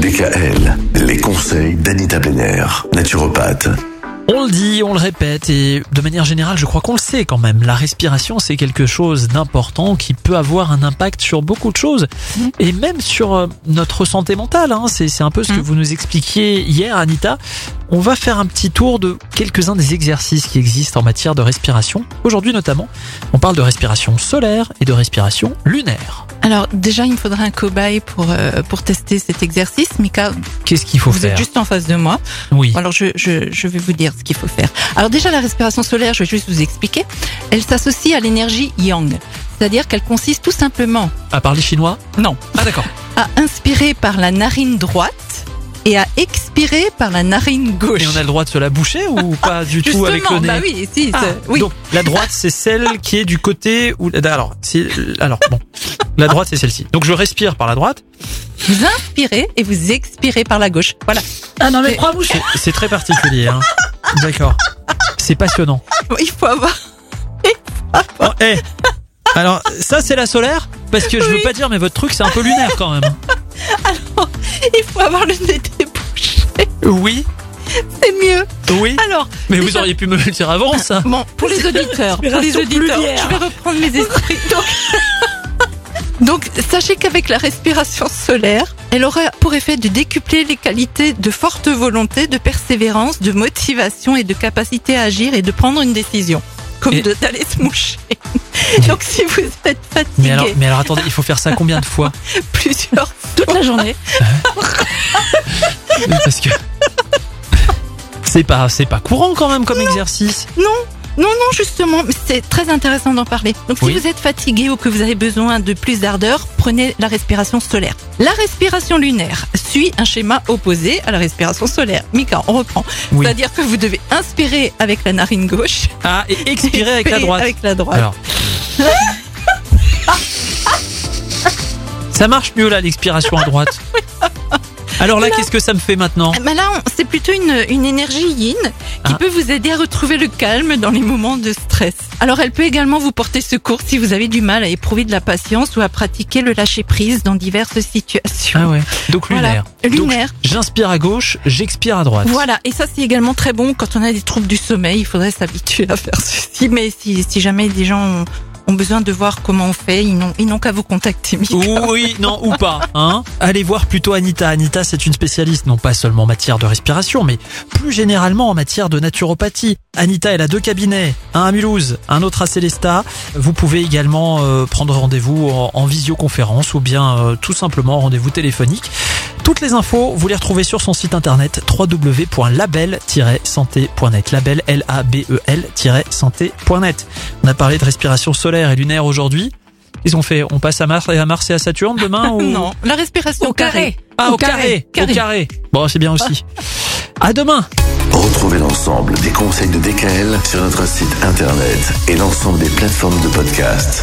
DKL, les conseils d'Anita Benner, naturopathe. On le dit, on le répète et de manière générale, je crois qu'on le sait quand même. La respiration, c'est quelque chose d'important qui peut avoir un impact sur beaucoup de choses et même sur euh, notre santé mentale. hein. C'est c'est un peu ce que Mm. vous nous expliquiez hier, Anita. On va faire un petit tour de quelques-uns des exercices qui existent en matière de respiration. Aujourd'hui notamment, on parle de respiration solaire et de respiration lunaire. Alors déjà, il me faudra un cobaye pour euh, pour tester cet exercice. Mika, Qu'est-ce qu'il faut vous faire êtes juste en face de moi. Oui. Alors je, je, je vais vous dire ce qu'il faut faire. Alors déjà, la respiration solaire, je vais juste vous expliquer. Elle s'associe à l'énergie yang, c'est-à-dire qu'elle consiste tout simplement À parler chinois Non. Ah d'accord. à inspirer par la narine droite et à expirer par la narine gauche. Et on a le droit de se la boucher ou pas du tout avec le nez bah oui, si, Ah, oui. Donc la droite c'est celle qui est du côté où alors alors bon la droite c'est celle-ci. Donc je respire par la droite. Vous inspirez et vous expirez par la gauche. Voilà. Ah non mais crois-vous c'est, c'est très particulier. Hein. D'accord. C'est passionnant. Il faut avoir. Oh, eh. Alors ça c'est la solaire? Parce que je veux pas dire mais votre truc c'est un peu lunaire quand même. Il faut avoir le nez débouché. Oui, C'est mieux. oui. Alors, Mais vous auriez pu me le dire avant ça. Bon, pour les auditeurs, pour les auditeurs, je vais reprendre mes esprits. Donc, donc, sachez qu'avec la respiration solaire, elle aura pour effet de décupler les qualités de forte volonté, de persévérance, de motivation et de capacité à agir et de prendre une décision. Comme Et- de- d'aller se moucher. Donc, si vous êtes fatigué. Mais alors mais alors attendez il faut faire ça combien de fois? Plusieurs toute la journée, Oui, Parce que c'est pas c'est pas courant quand même comme exercice. Non, non, justement, mais c'est très intéressant d'en parler. Donc, Oui. si vous êtes fatigué ou que vous avez besoin de plus d'ardeur, prenez la respiration solaire. La respiration lunaire suit un schéma opposé à la respiration solaire. Mika, on reprend. Oui. C'est-à-dire que vous devez inspirer avec la narine gauche. Ah et expirer avec la droite. Avec la droite. Alors. Ça marche mieux là, l'expiration à droite. Alors là, qu'est-ce que ça me fait maintenant ben là, c'est plutôt une, une énergie yin qui Ah. peut vous aider à retrouver le calme dans les moments de stress. Alors, elle peut également vous porter secours si vous avez du mal à éprouver de la patience ou à pratiquer le lâcher prise dans diverses situations. Ah ouais. Donc Voilà. lunaire. Lunaire. J'inspire à gauche, j'expire à droite. Voilà, et ça c'est également très bon quand on a des troubles du sommeil, il faudrait s'habituer à faire ceci. Mais si, si jamais des gens ont, ont besoin de voir comment on fait, ils n'ont ils n'ont qu'à vous contacter. Mika. Oui, non, ou pas. Hein Allez voir plutôt Anita. Anita, c'est une spécialiste, non pas seulement en matière de respiration, mais plus généralement en matière de naturopathie. Anita, elle a deux cabinets, un à Mulhouse, un autre à Célestat. Vous pouvez également euh, prendre rendez-vous en, en visioconférence ou bien euh, tout simplement en rendez-vous téléphonique. Toutes les infos, vous les retrouvez sur son site internet www.label-santé.net. Label L-A-B-E-L-santé.net. On a parlé de respiration solaire et lunaire aujourd'hui. Ils ont fait, on passe à Mars, à Mars et à Saturne demain ou... Non, la respiration Au carré. Ah, au, Au carré, carré. Au carré. Bon, c'est bien aussi. À demain. Retrouvez l'ensemble des conseils de DKL sur notre site internet et l'ensemble des plateformes de podcast.